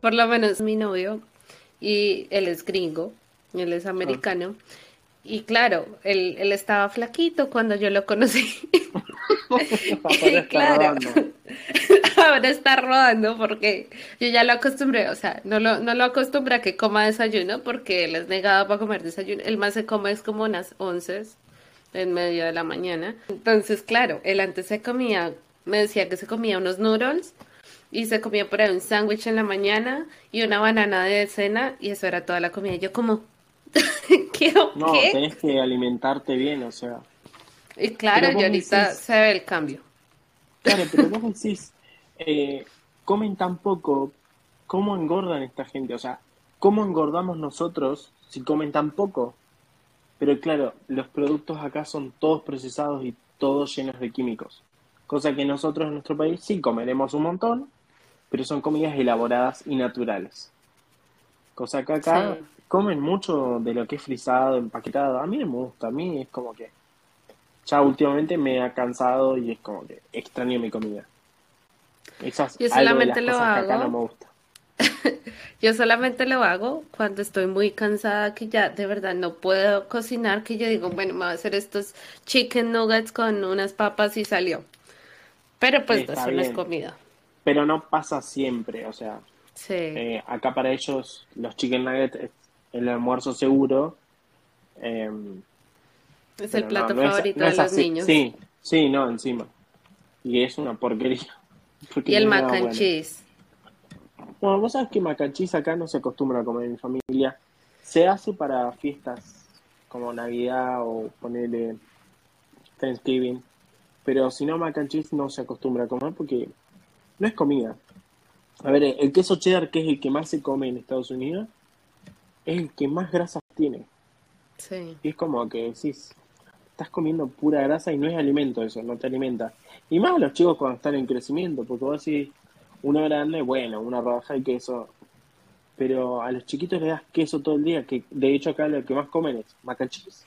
por lo menos mi novio, y él es gringo, él es americano. Y claro, él, él estaba flaquito cuando yo lo conocí. claro, ahora está rodando porque yo ya lo acostumbré, o sea, no lo, no lo acostumbré a que coma desayuno porque él es negado para comer desayuno. El más se come es como unas once en medio de la mañana. Entonces, claro, él antes se comía, me decía que se comía unos noodles y se comía por ahí un sándwich en la mañana y una banana de cena y eso era toda la comida. Yo como, ¿qué? No, tenés que alimentarte bien, o sea. Y claro, y ahorita se ve el cambio. Claro, pero vos decís, eh, comen tan poco, ¿cómo engordan esta gente? O sea, ¿cómo engordamos nosotros si comen tan poco? Pero claro, los productos acá son todos procesados y todos llenos de químicos. Cosa que nosotros en nuestro país sí comeremos un montón, pero son comidas elaboradas y naturales. Cosa que acá comen mucho de lo que es frisado, empaquetado. A mí me gusta, a mí es como que ya últimamente me ha cansado y es como que extraño mi comida. Yo solamente lo hago. yo solamente lo hago cuando estoy muy cansada que ya de verdad no puedo cocinar, que yo digo, bueno, me voy a hacer estos chicken nuggets con unas papas y salió. Pero pues eso no es comida pero no pasa siempre, o sea, eh, acá para ellos los chicken nuggets es el almuerzo seguro. Em, es el plato favorito de los niños. Sí, sí, no, encima. Y es una porquería. Y el mac and cheese. Bueno, vos sabés que mac and cheese acá no se acostumbra a comer en mi familia. Se hace para fiestas como Navidad o ponerle Thanksgiving. Pero si no, mac and cheese no se acostumbra a comer porque no es comida. A ver, el queso cheddar, que es el que más se come en Estados Unidos, es el que más grasa tiene. Sí. Y es como que decís, estás comiendo pura grasa y no es alimento eso, no te alimenta. Y más a los chicos cuando están en crecimiento, porque vos decís, una grande, bueno, una rodaja de queso. Pero a los chiquitos le das queso todo el día, que de hecho acá lo que más comen es macachis.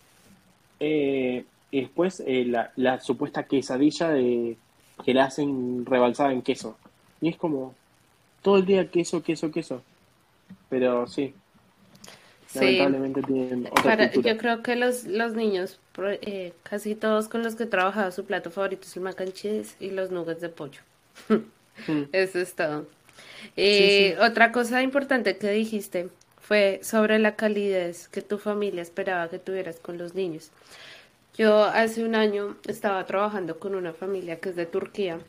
Eh, y después eh, la, la supuesta quesadilla de que la hacen rebalsada en queso. Y es como todo el día queso, queso, queso. Pero sí. Lamentablemente tienen otra Yo creo que los, los niños, eh, casi todos con los que he trabajado, su plato favorito es el mac and cheese y los nuggets de pollo. Mm. Eso es todo. Eh, otra cosa importante que dijiste fue sobre la calidez que tu familia esperaba que tuvieras con los niños. Yo hace un año estaba trabajando con una familia que es de Turquía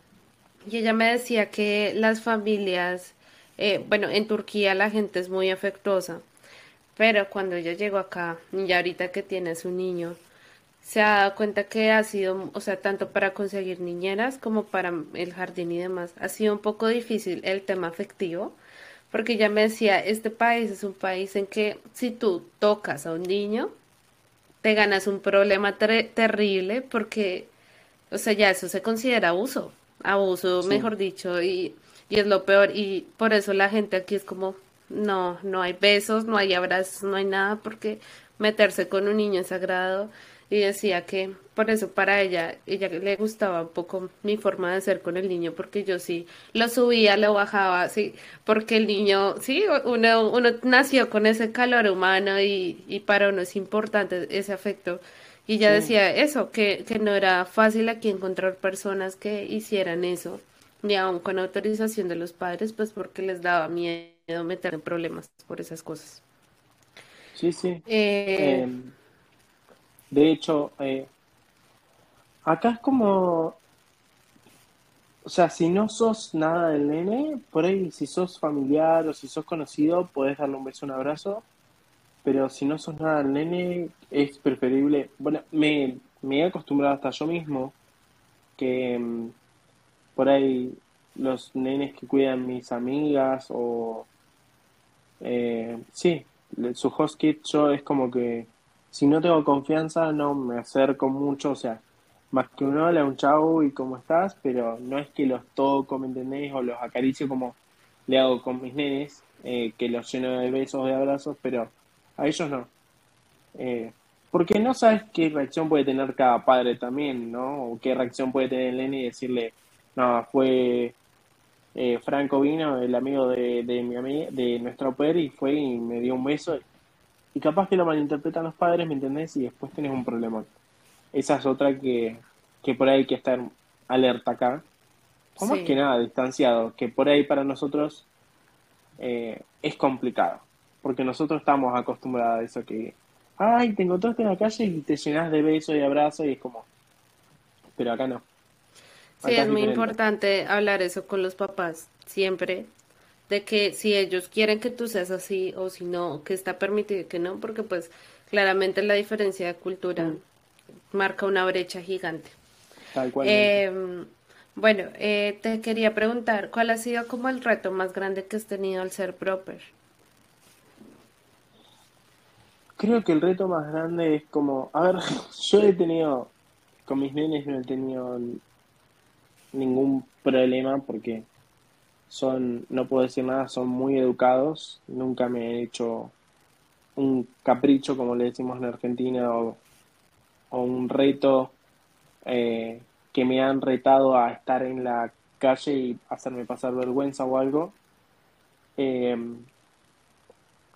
y ella me decía que las familias, eh, bueno, en Turquía la gente es muy afectuosa, pero cuando ella llegó acá, y ahorita que tiene su niño, se ha dado cuenta que ha sido, o sea, tanto para conseguir niñeras como para el jardín y demás, ha sido un poco difícil el tema afectivo, porque ella me decía, este país es un país en que si tú tocas a un niño, te ganas un problema terrible porque, o sea, ya eso se considera abuso, abuso, mejor dicho, y, y es lo peor. Y por eso la gente aquí es como, no, no hay besos, no hay abrazos, no hay nada, porque meterse con un niño es sagrado y decía que por eso para ella, ella le gustaba un poco mi forma de ser con el niño, porque yo sí lo subía, lo bajaba, sí, porque el niño, sí, uno, uno nació con ese calor humano y, y para uno es importante ese afecto. Y ella decía eso, que, que no era fácil aquí encontrar personas que hicieran eso, ni aun con autorización de los padres, pues porque les daba miedo meter en problemas por esas cosas. Sí, sí. Eh, em, de hecho, eh, acá es como, o sea, si no sos nada del nene, por ahí si sos familiar o si sos conocido, podés darle un beso, un abrazo, pero si no sos nada nene, es preferible, bueno, me, me he acostumbrado hasta yo mismo, que mm, por ahí los nenes que cuidan mis amigas o, eh, sí, su host kit yo es como que si no tengo confianza no me acerco mucho, o sea, más que un hola, un chau y cómo estás, pero no es que los toco, ¿me entendés? O los acaricio como le hago con mis nenes, eh, que los lleno de besos, de abrazos, pero a ellos no. Eh, porque no sabes qué reacción puede tener cada padre también, ¿no? O qué reacción puede tener el nene y decirle, no, fue eh, Franco vino, el amigo de, de mi amiga, de nuestra oper, y fue y me dio un beso. Y capaz que lo malinterpretan los padres, ¿me entendés? Y después tenés un problema. Esa es otra que, que por ahí hay que estar alerta acá. O más que nada, distanciado, que por ahí para nosotros eh, es complicado. Porque nosotros estamos acostumbrados a eso que, ay, te encontraste en la calle y te llenas de besos y abrazos y es como, pero acá no. Sí, es muy importante hablar eso con los papás, siempre, de que si ellos quieren que tú seas así o si no, que está permitido que no, porque pues claramente la diferencia de cultura mm. marca una brecha gigante. Tal cual. Em, bueno, eh, te quería preguntar, ¿cuál ha sido como el reto más grande que has tenido al ser proper? Creo que el reto más grande es como, a ver, yo he tenido, con mis nenes no he tenido ningún problema porque son, no puedo decir nada, son muy educados, nunca me he hecho un capricho, como le decimos en Argentina, o, un reto eh, que me han retado a estar en la calle y hacerme pasar vergüenza o algo. Eh,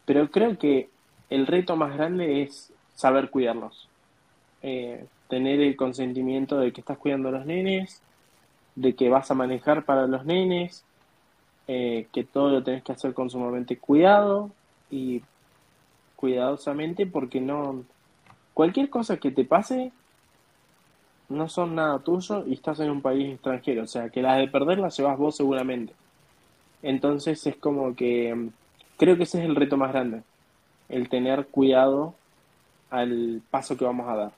pero creo que el reto más grande es saber cuidarlos. Eh, tener el consentimiento de que estás cuidando a los nenes, de que vas a manejar para los nenes, eh, que todo lo tenés que hacer con sumamente cuidado y cuidadosamente porque no cualquier cosa que te pase no son nada tuyo y estás en un país extranjero, o sea que las de perder las llevas vos seguramente. Entonces es como que mm, creo que ese es el reto más grande, el tener cuidado al paso que vamos a dar.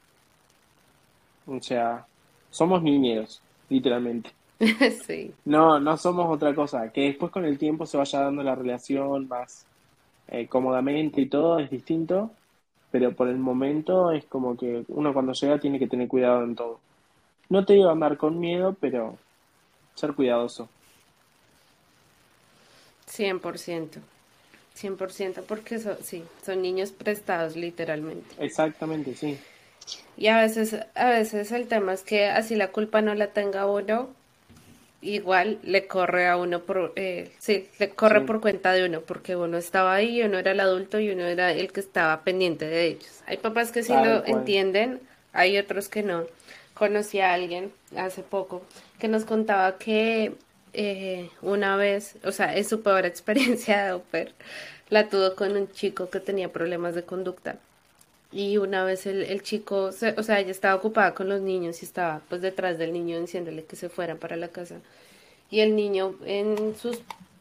O sea, somos niñeros, literalmente. sí. No, no somos otra cosa. Que después con el tiempo se vaya dando la relación más eh, cómodamente y todo es distinto. Pero por el momento es como que uno cuando llega tiene que tener cuidado en todo. No te digo andar con miedo, pero ser cuidadoso. 100%. 100%, porque sí, son niños prestados literalmente. Exactamente, sí. Y a veces, a veces el tema es que así la culpa no la tenga uno, igual le corre a uno por, eh, sí, le corre por cuenta de uno, porque uno estaba ahí, uno era el adulto y uno era el que estaba pendiente de ellos. Hay papás que sí lo entienden, hay otros que no. Conocí a alguien hace poco que nos contaba que eh, una vez, o sea, es su peor experiencia de oper, la tuvo con un chico que tenía problemas de conducta y una vez el, el chico, o sea, ella estaba ocupada con los niños y estaba pues detrás del niño diciéndole que se fueran para la casa. Y el niño en sus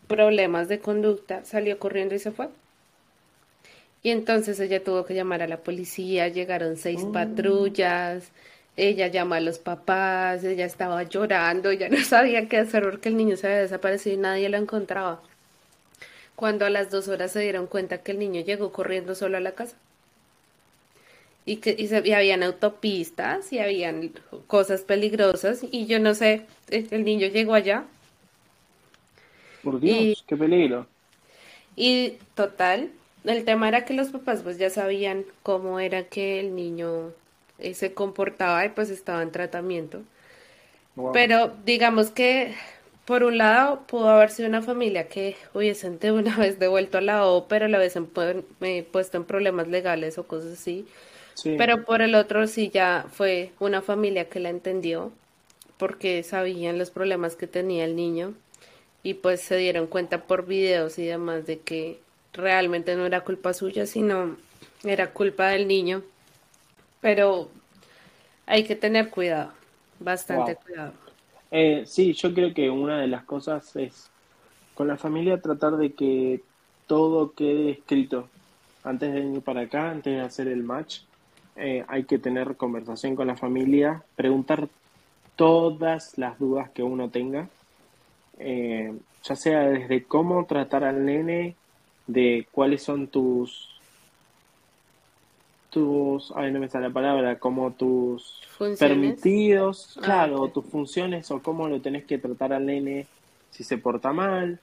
problemas de conducta salió corriendo y se fue. Y entonces ella tuvo que llamar a la policía, llegaron seis oh. patrullas, ella llamó a los papás, ella estaba llorando, ya no sabía qué hacer porque el niño se había desaparecido y nadie lo encontraba. Cuando a las dos horas se dieron cuenta que el niño llegó corriendo solo a la casa y que y, habían autopistas y habían cosas peligrosas y yo no sé, el niño llegó allá. Por Dios, qué peligro. Y total, el tema era que los papás pues ya sabían cómo era que el niño eh, se comportaba y pues estaba en tratamiento. Pero digamos que por un lado pudo haber sido una familia que hubiesen de una vez devuelto a la O, pero la hubiesen eh, puesto en problemas legales o cosas así. Pero por el otro sí ya fue una familia que la entendió porque sabían los problemas que tenía el niño y pues se dieron cuenta por videos y demás de que realmente no era culpa suya, sino era culpa del niño. Pero hay que tener cuidado, bastante cuidado. Eh, sí, yo creo que una de las cosas es con la familia tratar de que todo quede escrito antes de venir para acá, antes de hacer el match. Eh, hay que tener conversación con la familia, preguntar todas las dudas que uno tenga, eh, ya sea desde cómo tratar al nene, de cuáles son tus tus, ay no me sale la palabra, como tus permitidos, ah, claro, tus funciones o cómo lo tenés que tratar al nene si se porta mal,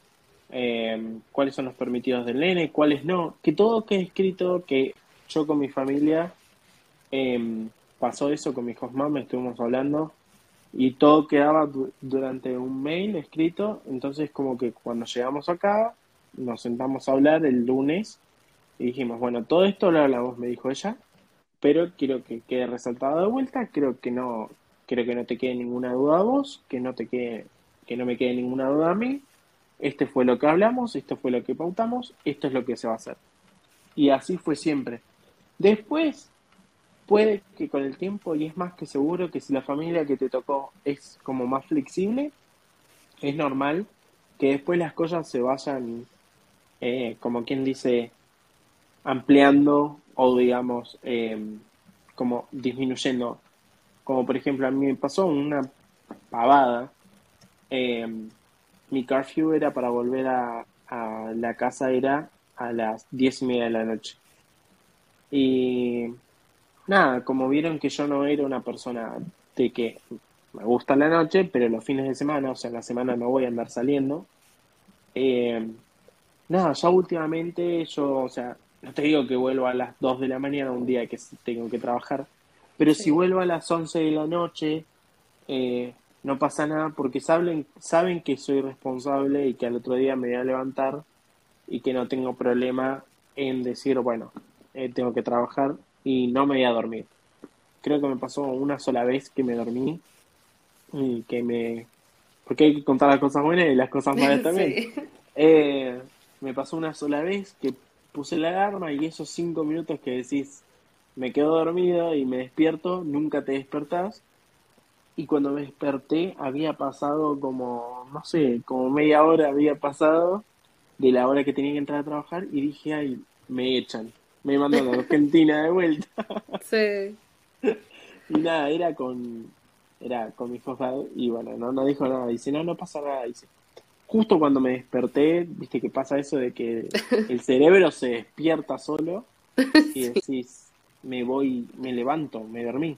eh, cuáles son los permitidos del nene, cuáles no, que todo quede escrito, que yo con mi familia Em, pasó eso con mi hijos mamá, estuvimos hablando y todo quedaba durante un mail escrito, entonces como que cuando llegamos acá, nos sentamos a hablar el lunes y dijimos, bueno, todo esto lo hablamos, me dijo ella, pero quiero que quede resaltado de vuelta, creo que no, creo que no te quede ninguna duda a vos, que no te quede, que no me quede ninguna duda a mí, este fue lo que hablamos, esto fue lo que pautamos, esto es lo que se va a hacer. Y así fue siempre. Después, puede que con el tiempo, y es más que seguro que si la familia que te tocó es como más flexible, es normal que después las cosas se vayan, eh, como quien dice, ampliando o digamos, em, como disminuyendo. Como por ejemplo, a mí me pasó una pavada. Em, mi curfew era para volver a, a la casa, era a las diez y media de la noche. Y nada, como vieron que yo no era una persona de que me gusta la noche, pero los fines de semana, o sea, en la semana no voy a andar saliendo. Eh, nada, ya últimamente yo, o sea, no te digo que vuelvo a las 2 de la mañana un día que tengo que trabajar, pero si vuelvo a las 11 de la noche, eh, no pasa nada porque saben, saben que soy responsable y que al otro día me voy a levantar y que no tengo problema en decir, bueno, eh, tengo que trabajar y no me voy a dormir. Creo que me pasó una sola vez que me dormí y que me... Porque hay que contar las cosas buenas y las cosas malas también. Eh, me pasó una sola vez que puse la alarma y esos cinco minutos que decís, me quedo dormido y me despierto, nunca te despertás. Y cuando me desperté había pasado como, no sé, como media hora había pasado de la hora que tenía que entrar a trabajar y dije, ay, me echan me mandó a Argentina de vuelta. Sí. y nada, era con era con mi papá y bueno, no, no dijo nada. Dice, no, no pasa nada. Dice, justo cuando me desperté, viste que pasa eso de que el cerebro se despierta solo y decís, me voy, me levanto, me dormí.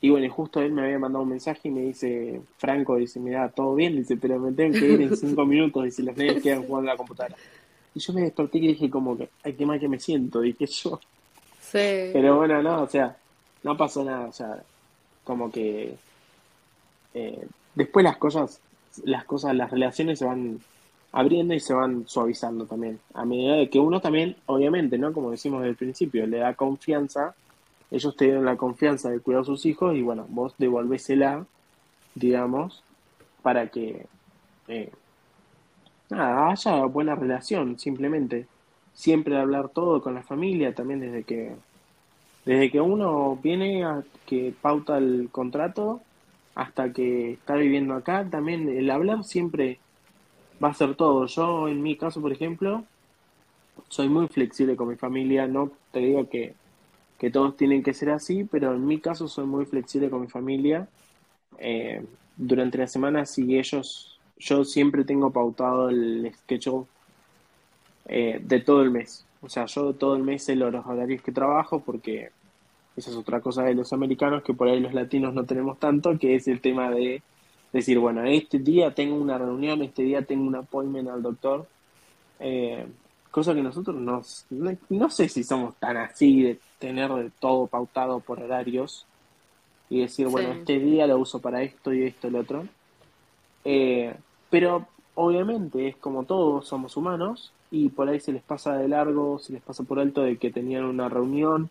Y bueno, justo él me había mandado un mensaje y me dice, Franco, dice, mira, todo bien, dice, pero me tengo que ir en cinco minutos, dice, los niños quedan jugando en la computadora. Y yo me desperté y dije como que, ay, qué mal que me siento, dije yo. Sí. Pero bueno, no, o sea, no pasó nada, o sea, como que eh, después las cosas, las cosas, las relaciones se van abriendo y se van suavizando también. A medida de que uno también, obviamente, ¿no? Como decimos desde el principio, le da confianza, ellos te dieron la confianza de cuidar a sus hijos y bueno, vos devolvésela, digamos, para que eh, haya buena relación, simplemente. Siempre hablar todo con la familia, también desde que desde que uno viene a que pauta el contrato hasta que está viviendo acá, también el hablar siempre va a ser todo. Yo en mi caso, por ejemplo, soy muy flexible con mi familia, no te digo que, que todos tienen que ser así, pero en mi caso soy muy flexible con mi familia. Eh, durante la semana, si ellos yo siempre tengo pautado el schedule eh, de todo el mes. O sea, yo todo el mes sé los horarios que trabajo porque esa es otra cosa de los americanos que por ahí los latinos no tenemos tanto, que es el tema de decir, bueno, este día tengo una reunión, este día tengo un appointment al doctor. Eh, cosa que nosotros no, no, sé si somos tan así de tener todo pautado por horarios y decir, bueno, este día lo uso para esto y esto y lo otro. Eh, pero obviamente es como todos, somos humanos y por ahí se les pasa de largo, se les pasa por alto de que tenían una reunión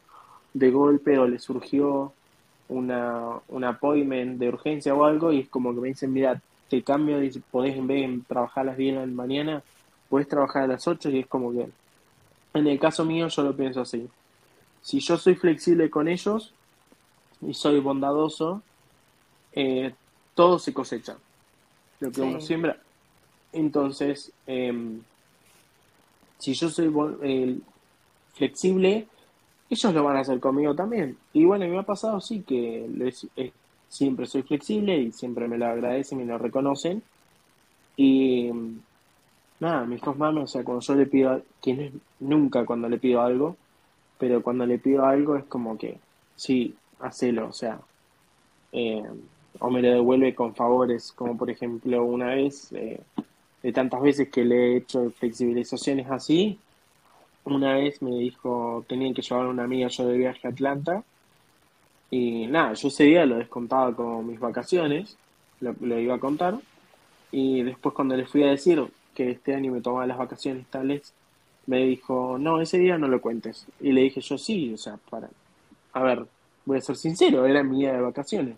de golpe o les surgió una, un appointment de urgencia o algo y es como que me dicen, mira, te cambio, y podés en vez de trabajar a las 10 de la mañana, podés trabajar a las 8 y es como que, en el caso mío yo lo pienso así. Si yo soy flexible con ellos y soy bondadoso, eh, todo se cosecha lo que uno siembra. Entonces, em, si yo soy flexible, ellos lo van a hacer conmigo también. Y bueno, me ha pasado sí que eh, siempre soy flexible y siempre me lo agradecen y lo reconocen. Y nada, mis dos manos, o sea, cuando yo le pido, quien es nunca cuando le pido algo, pero cuando le pido algo es como que, sí, hacelo, o sea, eh, o me lo devuelve con favores, como por ejemplo una vez, eh, de tantas veces que le he hecho flexibilizaciones así, una vez me dijo, tenía que llevar a una amiga yo de viaje a Atlanta, y nada, yo ese día lo descontaba como mis vacaciones, lo, iba a contar. Y después cuando le fui a decir que este año me tomaba las vacaciones tales, me dijo, no, ese día no lo cuentes. Y le dije yo, sí, o sea, para... A ver, voy a ser sincero, era mi día de vacaciones.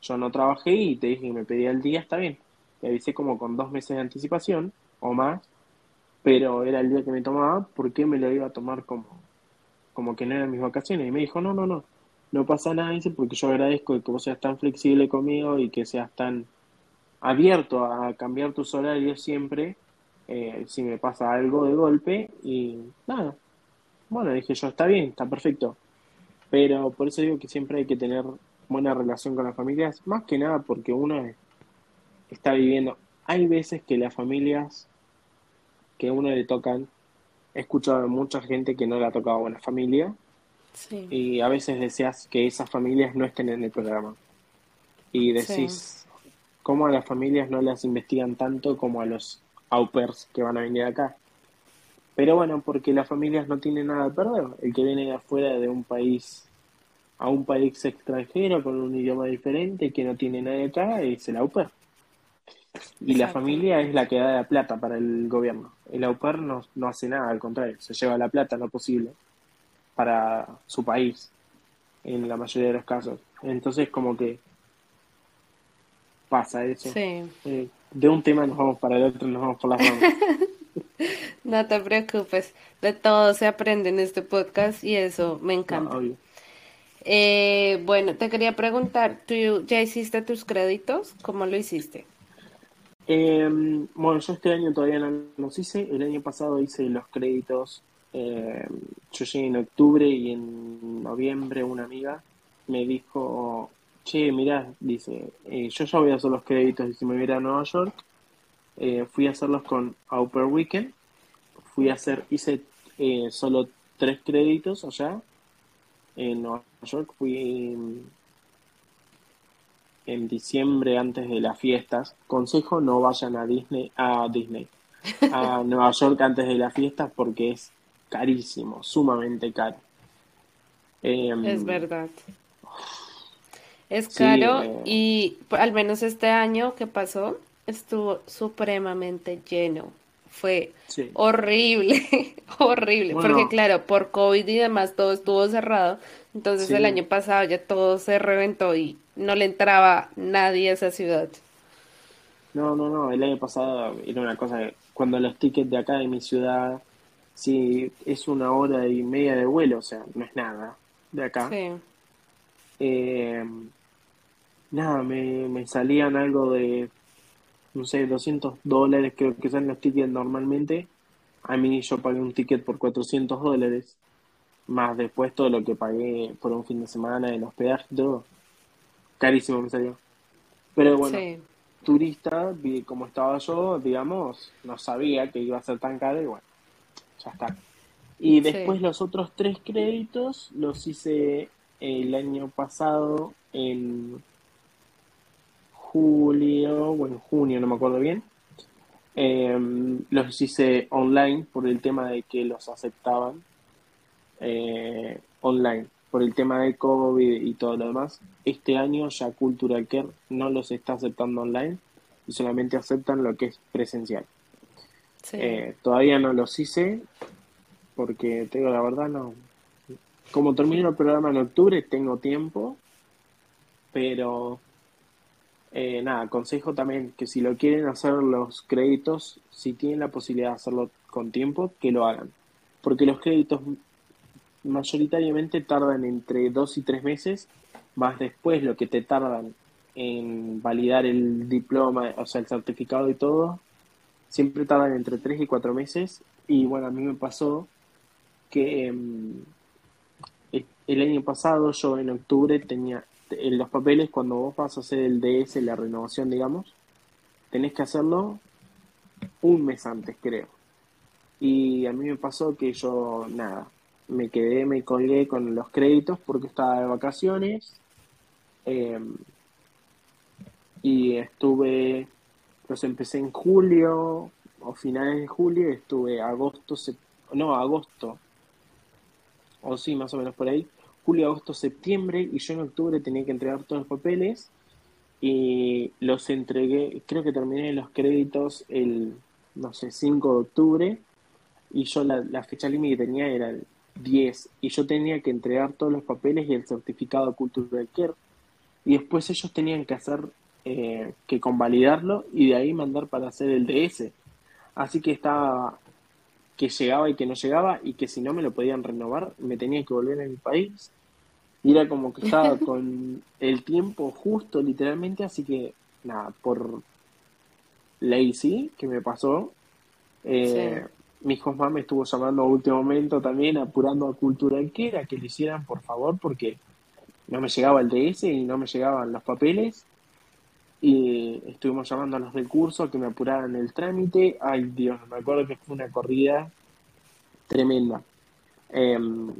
Yo no trabajé y te dije que me pedía el día, está bien. Le avisé como con dos meses de anticipación o más, pero era el día que me tomaba, ¿por qué me lo iba a tomar como, como que no eran mis vacaciones? Y me dijo, no, no, no, no pasa nada, dice, porque yo agradezco que vos seas tan flexible conmigo y que seas tan abierto a cambiar tus horarios siempre, eh, si me pasa algo de golpe, y nada. Bueno, dije yo, está bien, está perfecto. Pero por eso digo que siempre hay que tener buena relación con las familias, más que nada porque uno está viviendo. Hay veces que las familias que a uno le tocan, he escuchado a mucha gente que no le ha tocado buena familia, y a veces deseas que esas familias no estén en el programa. Y decís, ¿cómo a las familias no las investigan tanto como a los au pairs que van a venir acá? Pero bueno, porque las familias no tienen nada de perder. El que viene de afuera de un país a un país extranjero con un idioma diferente que no tiene nadie acá es el au pair. Y la familia es la que da la plata para el gobierno. El au pair no, no hace nada, al contrario, se lleva la plata lo posible para su país, en la mayoría de los casos. Entonces, como que pasa eso. Sí. Eh, de un tema nos vamos para el otro, nos vamos por las ramas. no te preocupes, de todo se aprende en este podcast y eso me encanta. eh, bueno, te quería preguntar, ¿tú ya hiciste tus créditos? ¿Cómo lo hiciste? Eh, bueno, yo este año todavía no los hice. El año pasado hice los créditos eh, yo llegué en octubre y en noviembre una amiga me dijo, che, mirá, dice, eh, yo ya voy a hacer los créditos y si me voy a, Nueva York. Eh, fui a hacerlos con Upper Weekend. Fui a hacer, hice eh, solo tres créditos allá en Nueva York. Fui en diciembre antes de las fiestas. Consejo, no vayan a Disney, a Disney, a Nueva York antes de las fiestas porque es carísimo, sumamente caro. Em, es verdad. Es caro eh, y al menos este año que pasó estuvo supremamente lleno. Fue horrible, horrible, porque claro, por COVID y demás todo estuvo cerrado. Entonces el año pasado ya todo se reventó y no le entraba nadie a esa ciudad. No, no, no, el año pasado era una cosa cuando los tickets de acá de mi ciudad si es una hora y media de vuelo, o sea, no es nada de acá. Eh, nada, me, me salían algo de, no sé, 200 dólares, creo que son los tickets normalmente. A mí yo pagué un ticket por 400 dólares, más después todo lo que pagué por un fin de semana, el hospedaje, todo. Carísimo me salió. Pero bueno, turista, como estaba yo, digamos, no sabía que iba a ser tan caro y bueno ya está. Y después los otros tres créditos los hice el año pasado en julio o en junio, no me acuerdo bien. Em, los hice online por el tema de que los aceptaban eh, online, por el tema de COVID y todo lo demás. Este año ya Cultural Care no los está aceptando online y solamente aceptan lo que es presencial. Eh, todavía no los hice porque tengo la verdad no. Como termino el programa en octubre tengo tiempo, pero eh, nada, consejo también que si lo quieren hacer los créditos, si tienen la posibilidad de hacerlo con tiempo, que lo hagan. Porque los créditos mayoritariamente tardan entre dos y tres meses, más después lo que te tardan en validar el diploma, o sea, el certificado y todo, siempre tardan entre 3 y 4 meses. Y bueno, a mí me pasó que em, el año pasado, yo en octubre tenía en los papeles, cuando vos vas a hacer el DS, la renovación, digamos, tenés que hacerlo un mes antes, creo. Y a mí me pasó que yo, nada, me quedé, me colgué con los créditos porque estaba de vacaciones. Em, y estuve los empecé en julio o finales de julio, estuve agosto, no, agosto, o sí, más o menos por ahí, julio, agosto, septiembre, y yo en octubre tenía que entregar todos los papeles, y los entregué, creo que terminé los créditos el, no sé, 5 de octubre y yo la, la fecha límite que tenía era el 10 y yo tenía que entregar todos los papeles y el certificado Cultural Care y después ellos tenían que hacer eh, que convalidarlo y de ahí mandar para hacer el DS. Así que estaba que llegaba y que no llegaba y que si no me lo podían renovar me tenía que volver a mi país. Y era como que estaba con el tiempo justo literalmente, así que nada, por lazy que me pasó, eh, mi hijo me estuvo llamando a último momento también, apurando a Cultura era que le hicieran por favor, porque no me llegaba el DS y no me llegaban los papeles. Y estuvimos llamando a los del curso que me apuraran el trámite. Ay, Dios, me acuerdo que fue una corrida tremenda. Em,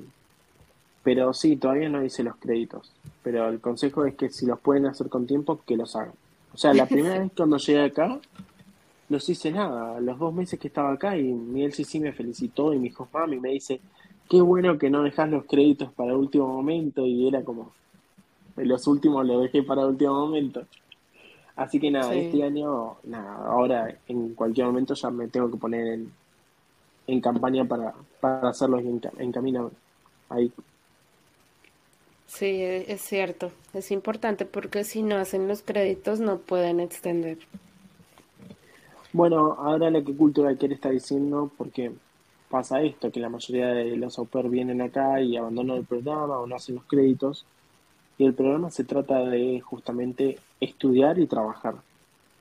pero sí, todavía no hice los créditos. Pero el consejo es que si los pueden hacer con tiempo, que los hagan. O sea, la primera vez cuando llegué acá, no hice nada. Los dos meses que estaba acá y Miguel sí, sí me felicitó y me dijo, mami, me dice, qué bueno que no dejas los créditos para último momento y era como, los últimos los dejé para último momento. Así que nada, este año, nada, ahora en cualquier momento ya me tengo que poner en, en campaña para, para hacerlos en, en camino ahí. Sí, es cierto, es importante porque si no hacen los créditos no pueden extender. Bueno, ahora lo que Cultura quiere está diciendo, porque pasa esto, que la mayoría de los au vienen acá y abandonan el programa o no hacen los créditos, y el programa se trata de justamente estudiar y trabajar.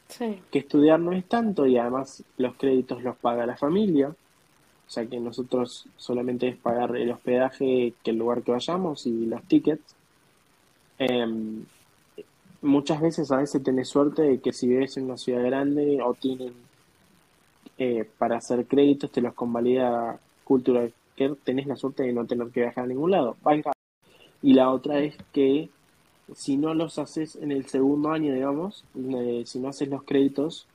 Sí. Que estudiar no es tanto y además los créditos los paga la familia, o sea que nosotros solamente es pagar el hospedaje, que el lugar que vayamos y los tickets. Em, muchas veces a veces tenés suerte de que si vives en una ciudad grande o tienen eh, para hacer créditos te los convalida Cultural Care, tenés la suerte de no tener que viajar a ningún lado. Y la otra es que si no los haces en el segundo año, digamos, eh, si no haces los créditos,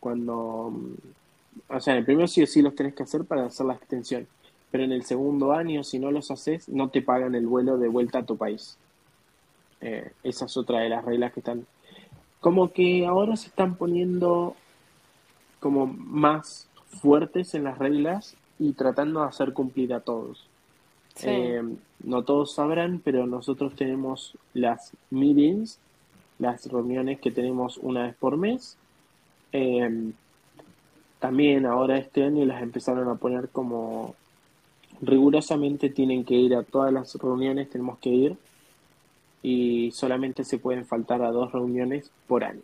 cuando, mm, o sea, en el primero sí o sí los tenés que hacer para hacer la extensión, pero en el segundo año, si no los haces, no te pagan el vuelo de vuelta a tu país. Eh, esa es otra de las reglas que están. Como que ahora se están poniendo como más fuertes en las reglas y tratando de hacer cumplir a todos. Eh, no todos sabrán, pero nosotros tenemos las meetings, las reuniones que tenemos una vez por mes. Eh, también ahora este año las empezaron a poner como rigurosamente tienen que ir a todas las reuniones, tenemos que ir y solamente se pueden faltar a dos reuniones por año.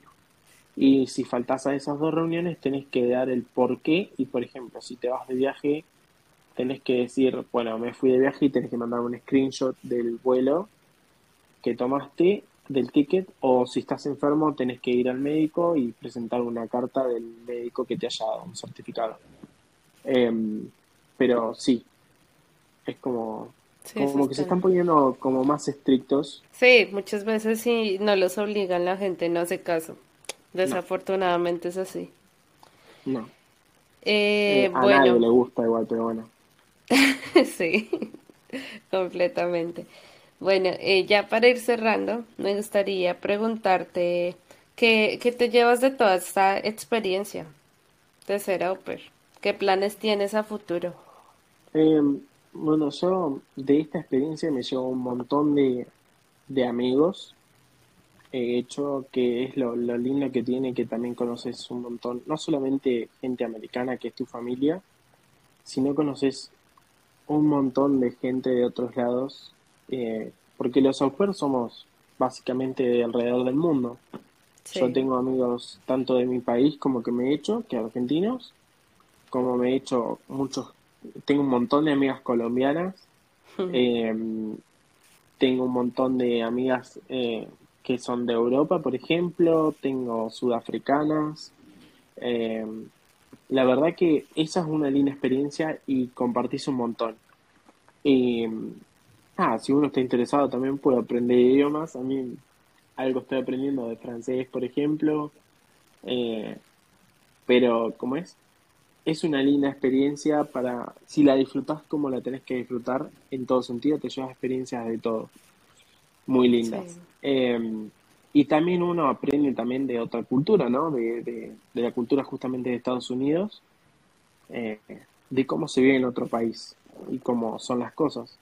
Y si faltas a esas dos reuniones, tenés que dar el por qué. Y por ejemplo, si te vas de viaje, tenés que decir, bueno, me fui de viaje y tenés que mandar un screenshot del vuelo que tomaste, del ticket. O si estás enfermo, tenés que ir al médico y presentar una carta del médico que te haya dado un certificado. Em, pero sí, es como como que se están poniendo como más estrictos. Sí, muchas veces si no los obligan la gente no hace caso. Desafortunadamente es así. No. Eh, a bueno. nadie le gusta igual, pero bueno. sí, completamente. Bueno, eh, ya para ir cerrando, me gustaría preguntarte ¿qué, qué te llevas de toda esta experiencia de ser au ¿Qué planes tienes a futuro? Eh, bueno, yo de esta experiencia me llevo un montón de, de amigos. He hecho que es lo, lo lindo que tiene que también conoces un montón, no solamente gente americana que es tu familia, sino conoces un montón de gente de otros lados, eh, porque los software somos básicamente de alrededor del mundo. Yo tengo amigos tanto de mi país como que me he hecho, que argentinos, como me he hecho muchos tengo un montón de amigas colombianas, em, tengo un montón de amigas eh, que son de Europa, por ejemplo, tengo sudafricanas. Em, la verdad que esa es una linda experiencia y compartís un montón. Y, ah, si uno está interesado también puede aprender idiomas. A mí algo estoy aprendiendo de francés, por ejemplo. Eh, pero, ¿cómo es? es una linda experiencia para, si la disfrutas como la tenés que disfrutar, en todo sentido, te llevas experiencias de todo, muy lindas. Em, y también uno aprende también de otra cultura, ¿no? De, de, la cultura justamente de Estados Unidos, eh, de cómo se vive en otro país y cómo son las cosas.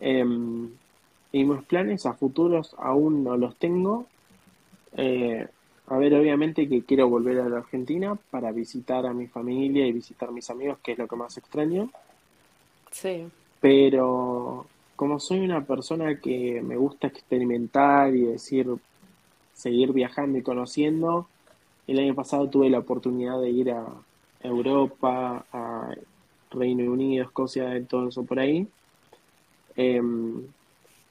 Em, y mis planes a futuros aún no los tengo. Eh, a ver, obviamente que quiero volver a la Argentina para visitar a mi familia y visitar a mis amigos, que es lo que más extraño. Sí. Pero como soy una persona que me gusta experimentar y decir, seguir viajando y conociendo, el año pasado tuve la oportunidad de ir a Europa, a Reino Unido, Escocia, todo eso por ahí. Em,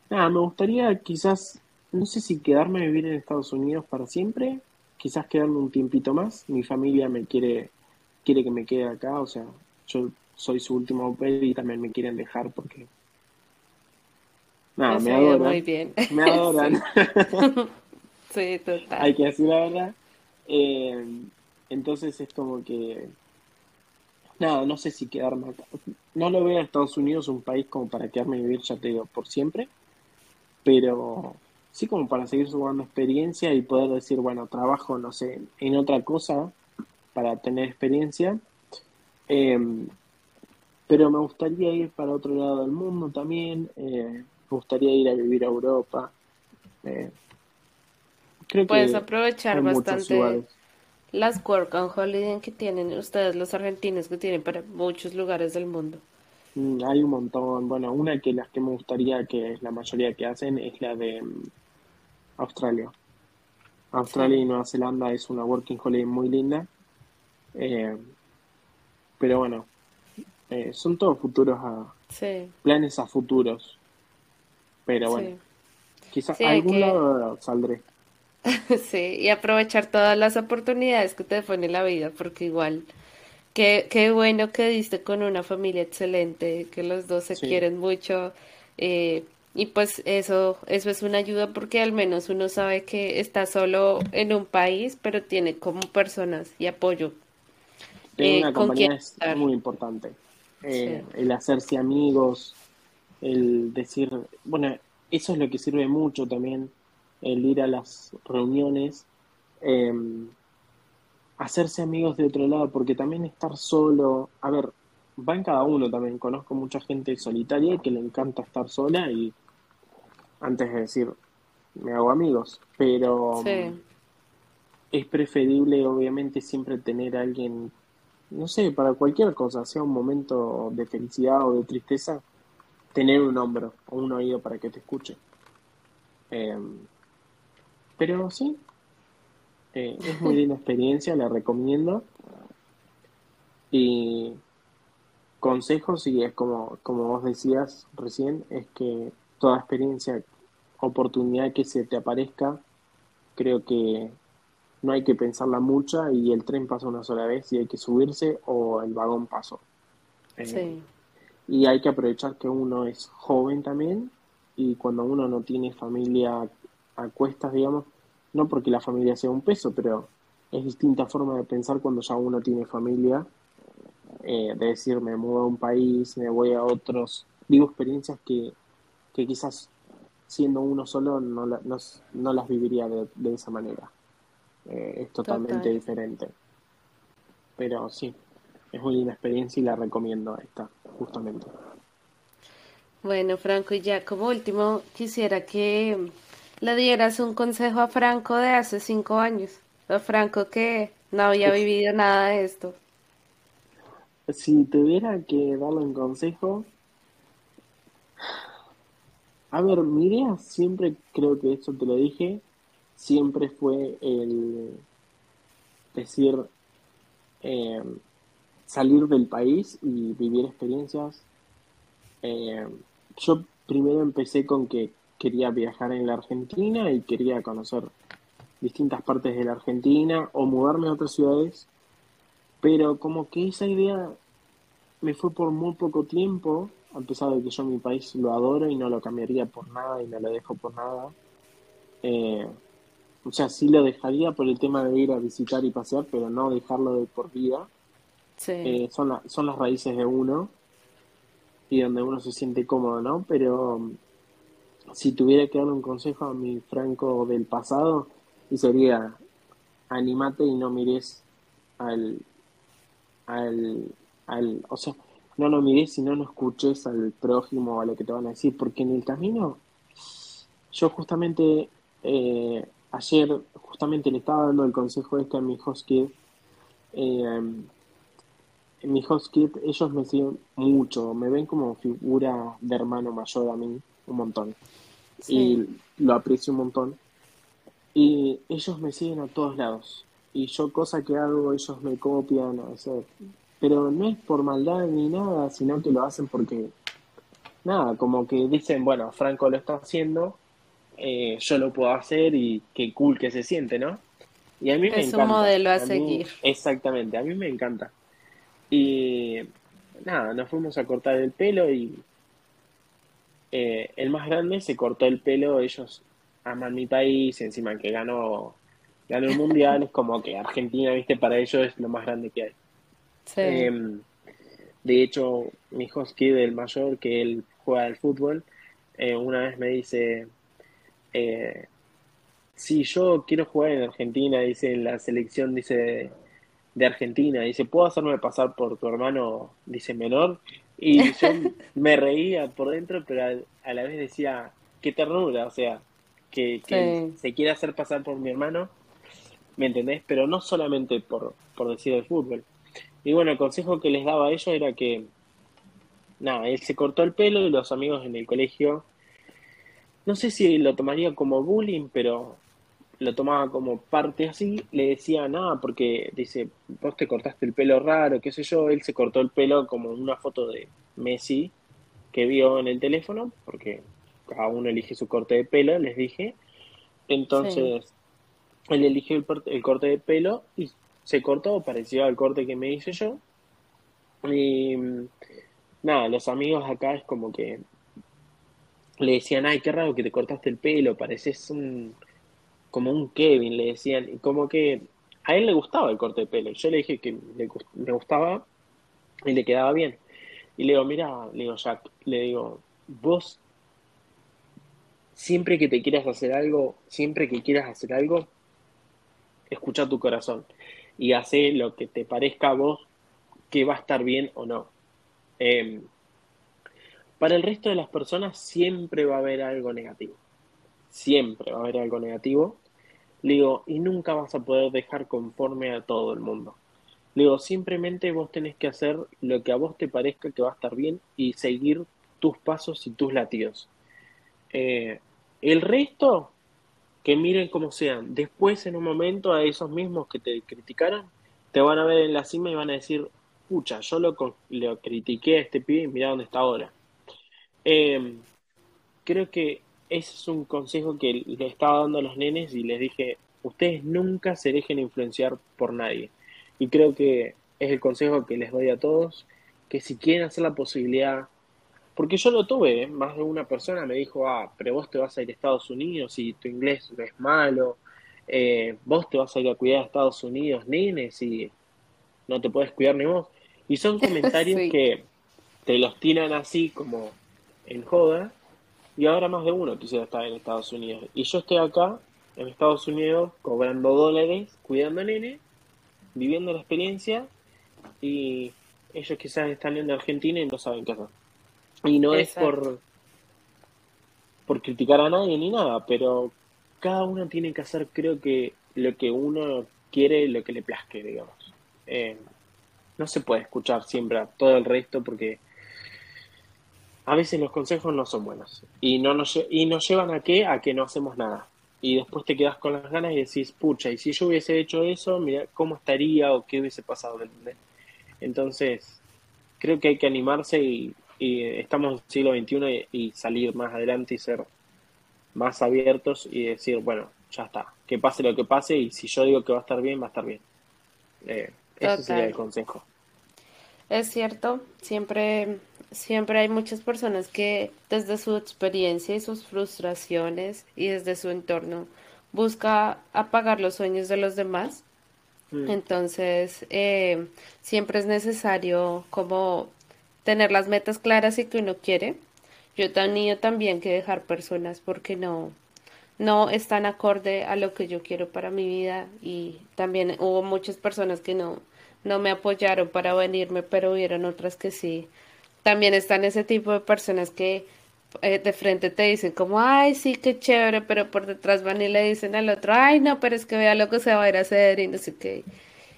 nada, me gustaría quizás, no sé si quedarme a vivir en Estados Unidos para siempre, quizás quedarme un tiempito más. Mi familia me quiere, quiere que me quede acá, o sea, yo soy su último pez y también me quieren dejar porque no, me adoran. Muy bien. Me adoran. sí, total. Hay que decir la verdad. Eh, entonces es como que. Nada, no sé si quedarme acá. No lo veo a Estados Unidos un país como para quedarme y vivir, ya te digo, por siempre. Pero sí como para seguir sumando experiencia y poder decir, bueno, trabajo, no sé, en otra cosa para tener experiencia. Eh, pero me gustaría ir para otro lado del mundo también. Eh, me gustaría ir a vivir a Europa. Eh, creo Puedes aprovechar bastante las work and holiday que tienen ustedes los argentinos que tienen para muchos lugares del mundo. Mm, hay un montón. Bueno, una que las que me gustaría que es la mayoría que hacen es la de mm, Australia. Australia y Nueva Zelanda es una working holiday muy linda. Eh, pero bueno, eh, son todos futuros a planes a futuros. Pero bueno, quizás algún lado saldré. sí, y aprovechar todas las oportunidades que te pone la vida, porque igual, qué, qué bueno que diste con una familia excelente, que los dos se quieren mucho. Eh, y pues eso, eso es una ayuda porque al menos uno sabe que está solo en un país, pero tiene como personas y apoyo. Eh, una compañía es muy importante. Eh, el hacerse amigos, el decir, bueno, eso es lo que sirve mucho también, el ir a las reuniones, em, hacerse amigos de otro lado, porque también estar solo, a ver, va en cada uno también, conozco mucha gente solitaria que le encanta estar sola y antes de decir, me hago amigos, pero es preferible obviamente siempre tener a alguien, no sé, para cualquier cosa, sea un momento de felicidad o de tristeza, tener un hombro o un oído para que te escuche. Em, pero sí, eh, es muy linda experiencia, la recomiendo. Y consejos, y es como, como vos decías recién, es que toda experiencia, oportunidad que se te aparezca, creo que no hay que pensarla mucha y el tren pasa una sola vez y hay que subirse o el vagón pasó. sí y hay que aprovechar que uno es joven también y cuando uno no tiene familia a cuestas, digamos, no porque la familia sea un peso, pero es distinta forma de pensar cuando ya uno tiene familia, eh, de decir me muevo a un país, me voy a otros, vivo experiencias que, que quizás siendo uno solo no, no, las viviría de, esa manera. Eh, es totalmente diferente. Pero sí, es muy linda experiencia y la recomiendo esta, justamente. Bueno, Franco, y ya como último, quisiera que le dieras un consejo a Franco de hace cinco años. A Franco que no había vivido nada de esto. Si tuviera que darle un consejo, a ver, mi idea siempre, creo que eso te lo dije, siempre fue el decir, eh, salir del país y vivir experiencias. Eh, yo primero empecé con que quería viajar en la Argentina y quería conocer distintas partes de la Argentina o mudarme a otras ciudades, pero como que esa idea me fue por muy poco tiempo, a pesar de que yo mi país lo adoro y no lo cambiaría por nada y no lo dejo por nada. Eh, o sea, sí lo dejaría por el tema de ir a visitar y pasear, pero no dejarlo de por vida. Eh, son, son las raíces de uno y donde uno se siente cómodo, ¿no? Pero si tuviera que darle un consejo a mi Franco del pasado, y sería, animate y no mires al, al, al, o sea, no lo mires y no, no escuches al prójimo o a lo que te van a decir, porque en el camino, yo justamente, eh, ayer, justamente le estaba dando el consejo este a mi host eh, en mi host ellos me siguen mucho, me ven como figura de hermano mayor a mí, un montón. Y lo aprecio un montón. Y ellos me siguen a todos lados. Y yo, cosa que hago, ellos me copian. O sea, pero no es por maldad ni nada, sino que lo hacen porque, nada, como que dicen, bueno, Franco lo está haciendo, eh, yo lo puedo hacer y qué cool que se siente, ¿no? Y a mí me encanta. Es un modelo a, seguir. exactamente, a mí me encanta. Y nada, nos fuimos a cortar el pelo y eh, el más grande se cortó el pelo, ellos aman mi país, encima que ganó, ganó el mundial, es como que Argentina, viste, para ellos es lo más grande que hay. Em, de hecho, mi hijo Skid, el mayor, que él juega al fútbol, eh, una vez me dice, eh, si yo quiero jugar en Argentina, dice, en la selección, dice, de Argentina, dice, ¿puedo hacerme pasar por tu hermano, dice, menor? Y yo me reía por dentro, pero a, la vez decía, qué ternura, o sea, que, se quiere hacer pasar por mi hermano, ¿me entendés? Pero no solamente por, por decir el fútbol. Y bueno, el consejo que les daba a ellos era que, nada, él se cortó el pelo y los amigos en el colegio, no sé si lo tomaría como bullying, pero lo tomaba como parte así, le decía nada, porque dice, vos te cortaste el pelo raro, qué sé yo, él se cortó el pelo como una foto de Messi que vio en el teléfono, porque cada uno elige su corte de pelo, les dije. Entonces, él eligió el, el, corte de pelo y se cortó, pareció al corte que me hice yo. Y nada, los amigos acá es como que le decían, ay, qué raro que te cortaste el pelo, pareces un como un Kevin, le decían, y como que a él le gustaba el corte de pelo. Yo le dije que le, gustaba y le quedaba bien. Y le digo, mira, le digo, Jack, le digo, vos, siempre que te quieras hacer algo, siempre que quieras hacer algo, escucha tu corazón y hace lo que te parezca a vos que va a estar bien o no. Em, para el resto de las personas siempre va a haber algo negativo siempre va a haber algo negativo. Le digo, y nunca vas a poder dejar conforme a todo el mundo. Le digo, simplemente vos tenés que hacer lo que a vos te parezca que va a estar bien y seguir tus pasos y tus latidos. Eh, el resto, que miren como sean. Después, en un momento, a esos mismos que te criticaron, te van a ver en la cima y van a decir, pucha, yo lo, lo critiqué a este pibe y mira dónde está ahora. Eh, creo que ese es un consejo que le estaba dando a los nenes y les dije, ustedes nunca se dejen influenciar por nadie. Y creo que es el consejo que les doy a todos, que si quieren hacer la posibilidad, porque yo lo tuve, ¿eh? más de una persona me dijo, ah, pero vos te vas a ir a Estados Unidos y tu inglés es malo, eh, vos te vas a ir a cuidar a Estados Unidos, nenes, y no te puedes cuidar ni vos. Y son comentarios que te los tiran así como en joda, y ahora más de uno quisiera estar en Estados Unidos. Y yo estoy acá, en Estados Unidos, cobrando dólares, cuidando a nene, viviendo la experiencia, y ellos quizás están en Argentina y no saben qué hacer. Y no es por, por criticar a nadie ni nada, pero cada uno tiene que hacer, creo que, lo que uno quiere, lo que le plazque, digamos. Eh, no se puede escuchar siempre a todo el resto porque a veces los consejos no son buenos y no nos, y nos llevan a qué? A que no hacemos nada. Y después te quedas con las ganas y decís, pucha, y si yo hubiese hecho eso, mira cómo estaría o qué hubiese pasado. Entonces, creo que hay que animarse y, estamos en el siglo XXI y, salir más adelante y ser más abiertos y decir, bueno, ya está, que pase lo que pase y si yo digo que va a estar bien, va a estar bien. Eh, ese sería el consejo. Es cierto, siempre siempre hay muchas personas que desde su experiencia y sus frustraciones y desde su entorno busca apagar los sueños de los demás. Mm. Entonces, eh, siempre es necesario como tener las metas claras y que uno quiere yo he tenido también que dejar personas porque no, no están acorde a lo que yo quiero para mi vida y también hubo muchas personas que no, no me apoyaron para venirme, pero hubieron otras que sí. También están ese tipo de personas que eh, de frente te dicen como, ay, sí, qué chévere, pero por detrás van y le dicen al otro, ay, no, pero es que vea lo que se va a ir a hacer y no sé qué.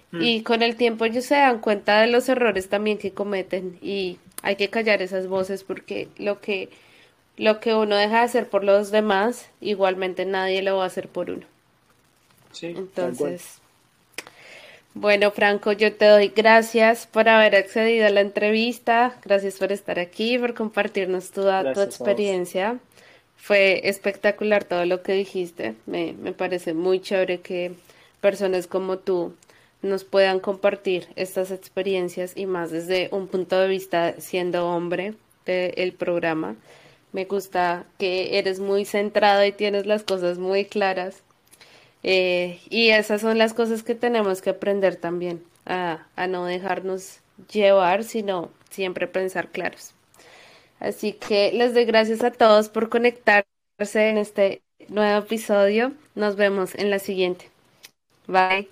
Mm. Y con el tiempo ellos se dan cuenta de los errores también que cometen y hay que callar esas voces porque lo que lo que uno deja de hacer por los demás, igualmente nadie lo va a hacer por uno. Sí, Entonces, bueno, Franco, yo te doy gracias por haber accedido a la entrevista, gracias por estar aquí, por compartirnos toda tu experiencia. Fue espectacular todo lo que dijiste, me, me parece muy chévere que personas como tú nos puedan compartir estas experiencias y más desde un punto de vista siendo hombre del programa. Me gusta que eres muy centrado y tienes las cosas muy claras. Eh, y esas son las cosas que tenemos que aprender también, a, a no dejarnos llevar, sino siempre pensar claros. Así que les doy gracias a todos por conectarse en este nuevo episodio. Nos vemos en la siguiente. Bye.